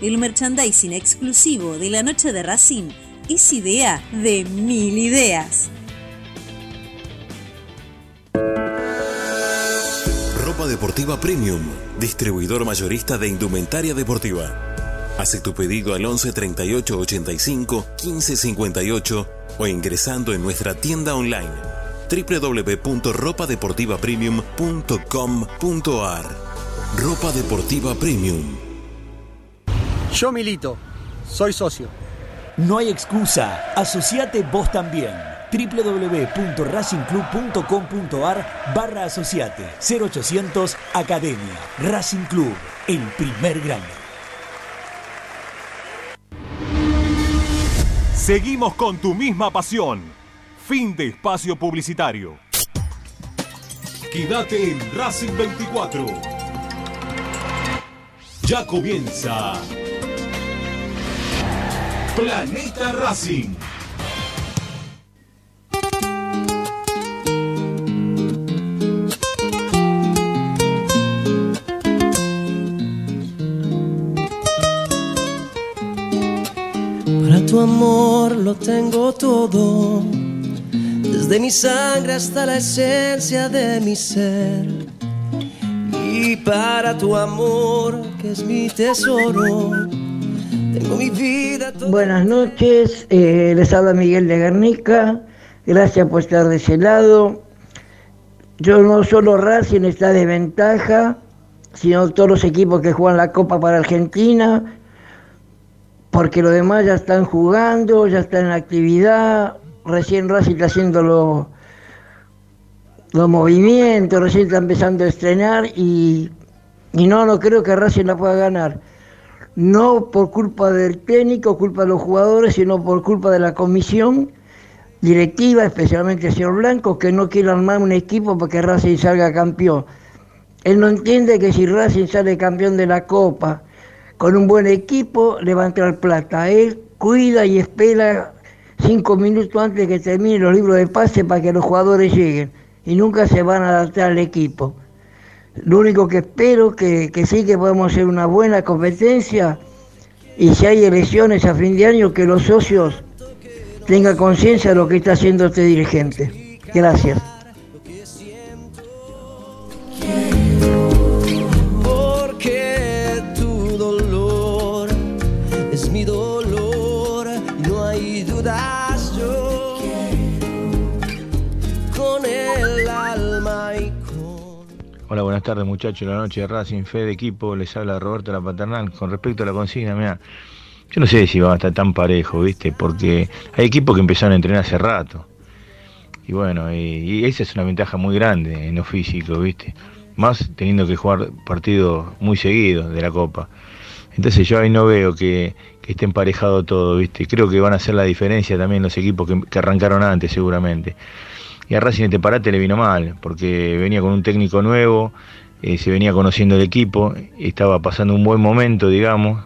El merchandising exclusivo de la noche de Racing es idea de mil ideas. Ropa deportiva premium, distribuidor mayorista de indumentaria deportiva. Hace tu pedido al 11 38 85 15 58 o ingresando en nuestra tienda online www.ropadeportivapremium.com.ar Ropa deportiva premium. Yo milito, soy socio. No hay excusa, asociate vos también. www.racingclub.com.ar barra asociate 0800 Academia Racing Club, el primer grande. Seguimos con tu misma pasión. Fin de espacio publicitario. Quédate en Racing 24. Ya comienza Planeta Racing. Para tu amor lo tengo todo, desde mi sangre hasta la esencia de mi ser. Y para tu amor, que es mi tesoro, Buenas noches, eh, les habla Miguel de Guernica, gracias por estar de ese lado. Yo no solo Racing está de ventaja, sino todos los equipos que juegan la Copa para Argentina, porque los demás ya están jugando, ya están en actividad, recién Racing está haciendo los, los movimientos, recién está empezando a estrenar y, y no, no creo que Racing la pueda ganar. No por culpa del técnico, culpa de los jugadores, sino por culpa de la comisión directiva, especialmente el señor Blanco, que no quiere armar un equipo para que Racing salga campeón. Él no entiende que si Racing sale campeón de la Copa con un buen equipo, le va a entrar plata. Él cuida y espera cinco minutos antes que termine los libros de pase para que los jugadores lleguen y nunca se van a adaptar al equipo. Lo único que espero que, que sí que podemos hacer una buena competencia y si hay elecciones a fin de año que los socios tengan conciencia de lo que está haciendo este dirigente. Gracias. Hola, buenas tardes muchachos. La noche de Racing, fe de equipo, les habla Roberto La Paternal. Con respecto a la consigna, mira, yo no sé si va a estar tan parejo, ¿viste? Porque hay equipos que empezaron a entrenar hace rato. Y bueno, esa es una ventaja muy grande en lo físico, ¿viste? Más teniendo que jugar partidos muy seguidos de la Copa. Entonces yo ahí no veo que, esté emparejado todo, ¿viste? Creo que van a hacer la diferencia también los equipos que arrancaron antes, seguramente. Y a Racing este parate le vino mal, porque venía con un técnico nuevo, eh, se venía conociendo el equipo, estaba pasando un buen momento, digamos,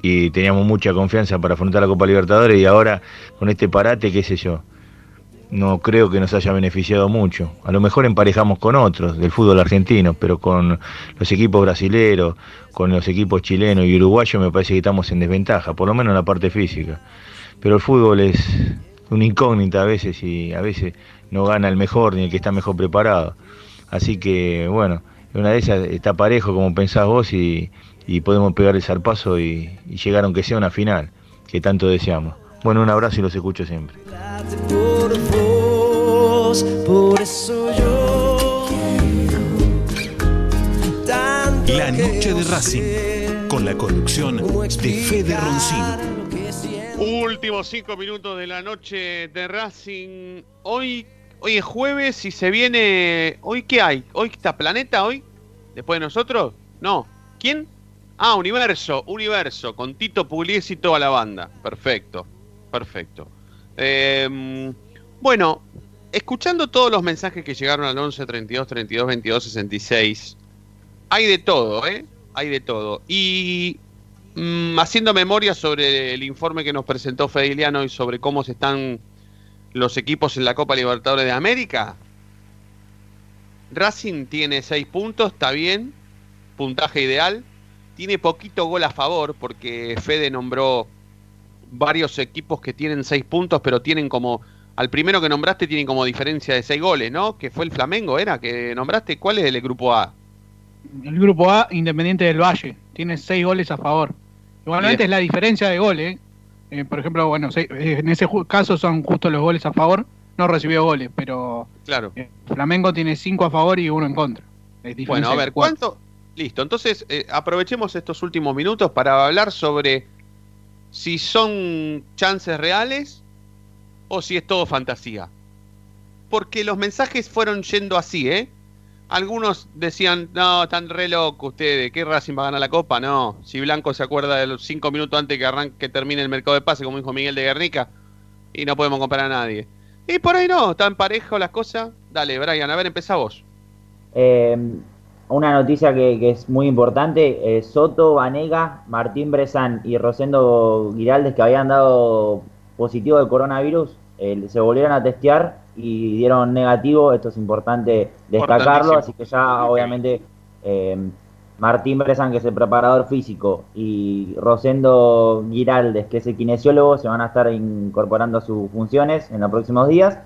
y teníamos mucha confianza para afrontar la Copa Libertadores y ahora con este parate, qué sé yo, no creo que nos haya beneficiado mucho. A lo mejor emparejamos con otros del fútbol argentino, pero con los equipos brasileros, con los equipos chilenos y uruguayos me parece que estamos en desventaja, por lo menos en la parte física. Pero el fútbol es una incógnita a veces y a veces no gana el mejor ni el que está mejor preparado. Así que bueno, una de esas está parejo como pensás vos y, y podemos pegar el zarpazo y, y llegar aunque sea a una final, que tanto deseamos. Bueno, un abrazo y los escucho siempre. por vos, por eso yo tanto La noche de. Racing, con la conducción de Fede Roncino. Últimos cinco minutos de la noche de Racing. Hoy, hoy es jueves y se viene. ¿Hoy qué hay? ¿Hoy está Planeta hoy? ¿Después de nosotros? No. ¿Quién? Ah, Universo, Universo, con Tito Pugliese y toda la banda. Perfecto, perfecto. Eh, bueno, escuchando todos los mensajes que llegaron al 11 32 32 22 66, hay de todo, ¿eh? Hay de todo. Y mm, haciendo memoria sobre el informe que nos presentó Fediliano y sobre cómo se están los equipos en la Copa Libertadores de América, Racing tiene 6 puntos, está bien, puntaje ideal. Tiene poquito gol a favor porque Fede nombró varios equipos que tienen 6 puntos, pero tienen como. Al primero que nombraste tienen como diferencia de 6 goles, ¿no? Que fue el Flamengo, ¿era? Que nombraste. ¿Cuál es el grupo A? El grupo A, Independiente del Valle, tiene seis goles a favor. Igualmente es la diferencia de goles. ¿eh? Eh, por ejemplo, bueno, se- eh, en ese caso son justo los goles a favor. No recibió goles, pero Claro. Flamengo tiene cinco a favor y uno en contra. Bueno, a ver. ¿cuánto? Listo, entonces eh, aprovechemos estos últimos minutos para hablar sobre si son chances reales o si es todo fantasía. Porque los mensajes fueron yendo así, ¿eh? Algunos decían, no, están re locos ustedes, ¿qué Racing va a ganar la Copa? No, si Blanco se acuerda de los cinco minutos antes que arranque, que termine el mercado de pase, como dijo Miguel de Guernica, y no podemos comprar a nadie. Y por ahí no, están parejo las cosas. Dale, Brian, a ver, empezá vos. Eh, una noticia que, es muy importante, eh, Soto, Vanega, Martín Bresan y Rosendo Giraldes que habían dado positivo de coronavirus, eh, se volvieron a testear y dieron negativo, esto es importante destacarlo, así que ya obviamente eh, Martín Bresan, que es el preparador físico, y Rosendo Giraldes, que es el kinesiólogo, se van a estar incorporando a sus funciones en los próximos días,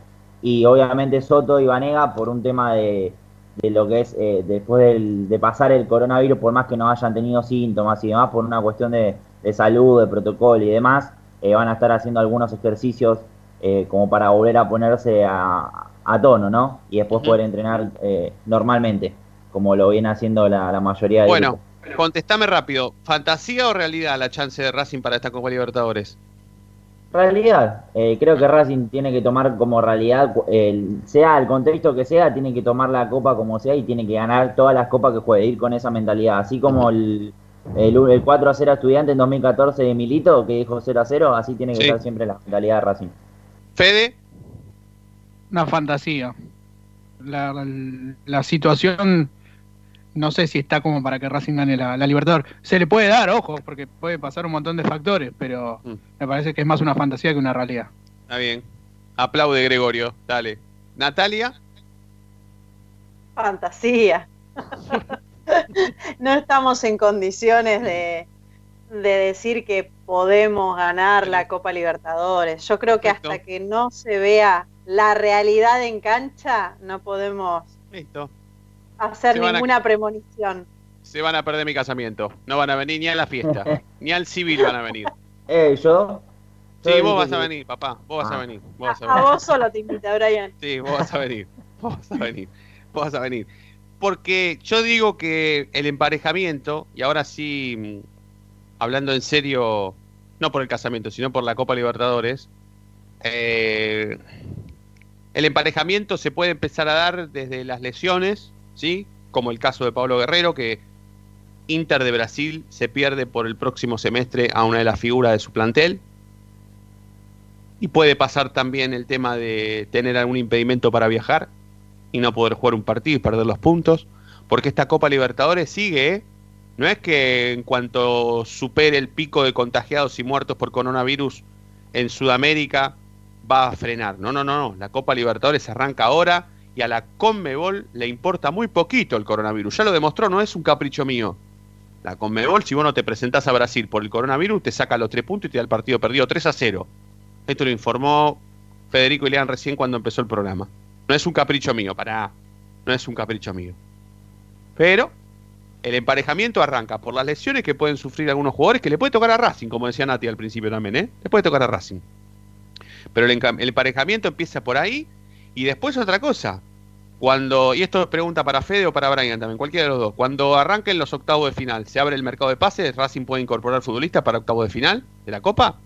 y obviamente Soto y Vanega por un tema de, de lo que es eh, después del- de pasar el coronavirus, por más que no hayan tenido síntomas y demás, por una cuestión de, de salud, de protocolo y demás, eh, van a estar haciendo algunos ejercicios eh, como para volver a ponerse a, a tono, ¿no? Y después poder entrenar eh, normalmente, como lo viene haciendo la, la mayoría de Bueno, contestame rápido. ¿Fantasía o realidad la chance de Racing para esta Copa Libertadores? Realidad, eh, creo que Racing tiene que tomar como realidad, el- sea el contexto que sea, tiene que tomar la copa como sea y tiene que ganar todas las copas que juegue, ir con esa mentalidad. Así como el, el, el 4 a 0 a Estudiante en 2014 de Milito, que dijo 0 a 0, así tiene que Sí. estar siempre la mentalidad de Racing. Fede, Una fantasía. La, la- la situación, no sé si está como para que Racing gane la, la Libertadores. Se le puede dar, ojo, porque puede pasar un montón de factores, pero Mm. me parece que es más una fantasía que una realidad. está bien. Aplaude Gregorio, dale. Natalia, Fantasía. no estamos en condiciones de, de decir que podemos ganar la Copa Libertadores. Yo creo que hasta que no se vea la realidad en cancha, no podemos listo. hacer a- ninguna premonición. Se van a perder mi casamiento. No van a venir ni a la fiesta, ni al civil van a venir. Eh, yo. Sí, yo vos vas a venir, papá. Vos vas a Ah. venir. Vos vas a A venir. vos solo te invita, Brian. Sí, vos vas a venir. Vos vas a venir. Vos vas a venir. Porque yo digo que el emparejamiento, y ahora sí, hablando en serio, no por el casamiento, sino por la Copa Libertadores, eh, el emparejamiento se puede empezar a dar desde las lesiones, ¿sí? Como el caso de Pablo Guerrero, que Inter de Brasil se pierde por el próximo semestre a una de las figuras de su plantel. Y puede pasar también el tema de tener algún impedimento para viajar y no poder jugar un partido y perder los puntos. Porque esta Copa Libertadores sigue, ¿eh? No es que en cuanto supere el pico de contagiados y muertos por coronavirus en Sudamérica va a frenar. No, no, no, no. La Copa Libertadores arranca ahora y a la Conmebol le importa muy poquito el coronavirus. Ya lo demostró, no es un capricho mío. La Conmebol, si vos no te presentás a Brasil por el coronavirus, te saca los tres puntos y te da el partido perdido 3 a 0. Esto lo informó Federico Ileán recién cuando empezó el programa. No es un capricho mío, para No es un capricho mío. Pero el emparejamiento arranca por las lesiones que pueden sufrir algunos jugadores que le puede tocar a Racing, como decía Nati al principio también, ¿eh? Le puede tocar a Racing. Pero el, emparejamiento empieza por ahí y después otra cosa. Cuando, y esto es pregunta para Fede o para Brian también, cualquiera de los dos. Cuando arranquen los octavos de final, ¿se abre el mercado de pases? ¿Racing puede incorporar futbolistas para octavos de final de la Copa?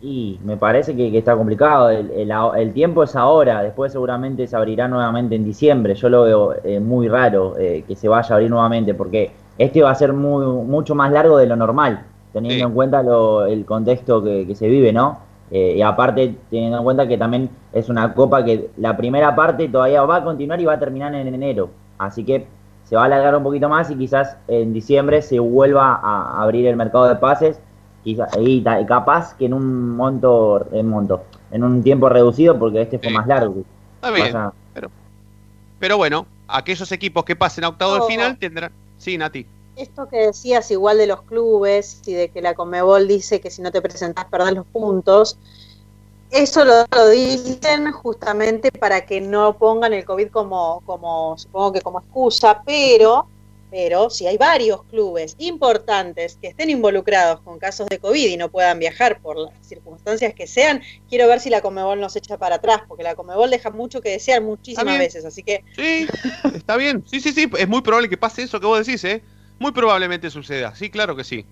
Y me parece que, que está complicado. El, el el tiempo es ahora. Después seguramente se abrirá nuevamente en diciembre. Yo lo veo eh, muy raro eh, que se vaya a abrir nuevamente porque este va a ser muy, mucho más largo de lo normal, teniendo Sí. en cuenta lo- el contexto que, que se vive, ¿no? Eh, y aparte, teniendo en cuenta que también es una copa que la primera parte todavía va a continuar y va a terminar en enero. Así que se va a alargar un poquito más y quizás en diciembre se vuelva a abrir el mercado de pases y, capaz que en un monto, en monto, en un tiempo reducido porque este fue Sí. más largo. Está bien, Vaya- pero, pero bueno, aquellos equipos que pasen a octavos de final tendrán... Sí, Nati. Esto que decías igual de los clubes y de que la Comebol dice que si no te presentás perdés los puntos, eso lo, lo dicen justamente para que no pongan el COVID como, como, supongo que como excusa, pero, pero si hay varios clubes importantes que estén involucrados con casos de COVID y no puedan viajar por las circunstancias que sean, quiero ver si la Comebol nos echa para atrás, porque la Comebol deja mucho que desear muchísimas veces, así que Sí, está bien. Sí, sí, sí. Es muy probable que pase eso que vos decís, ¿eh? Muy probablemente suceda. Sí, claro que sí.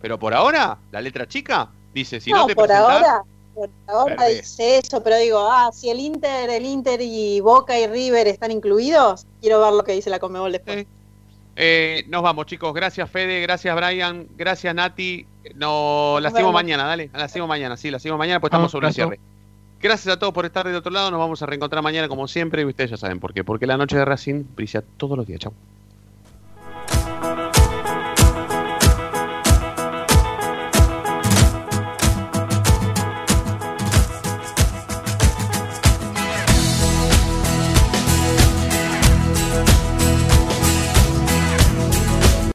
Pero por ahora, la letra chica dice, si no, no, te por presentás... ahora, por ahora dice eso, pero digo, ah, si el Inter, el Inter y Boca y River están incluidos, quiero ver lo que dice la Comebol después. Eh, nos vamos, chicos. Gracias, Fede. Gracias, Brian. Gracias, Nati. No, la vemos. mañana, dale. La seguimos mañana, sí, la seguimos mañana, pues estamos sobre el cierre. Gracias a todos por estar del otro lado. Nos vamos a reencontrar mañana, como siempre. Y ustedes ya saben por qué. Porque la noche de Racing brilla todos los días. Chau.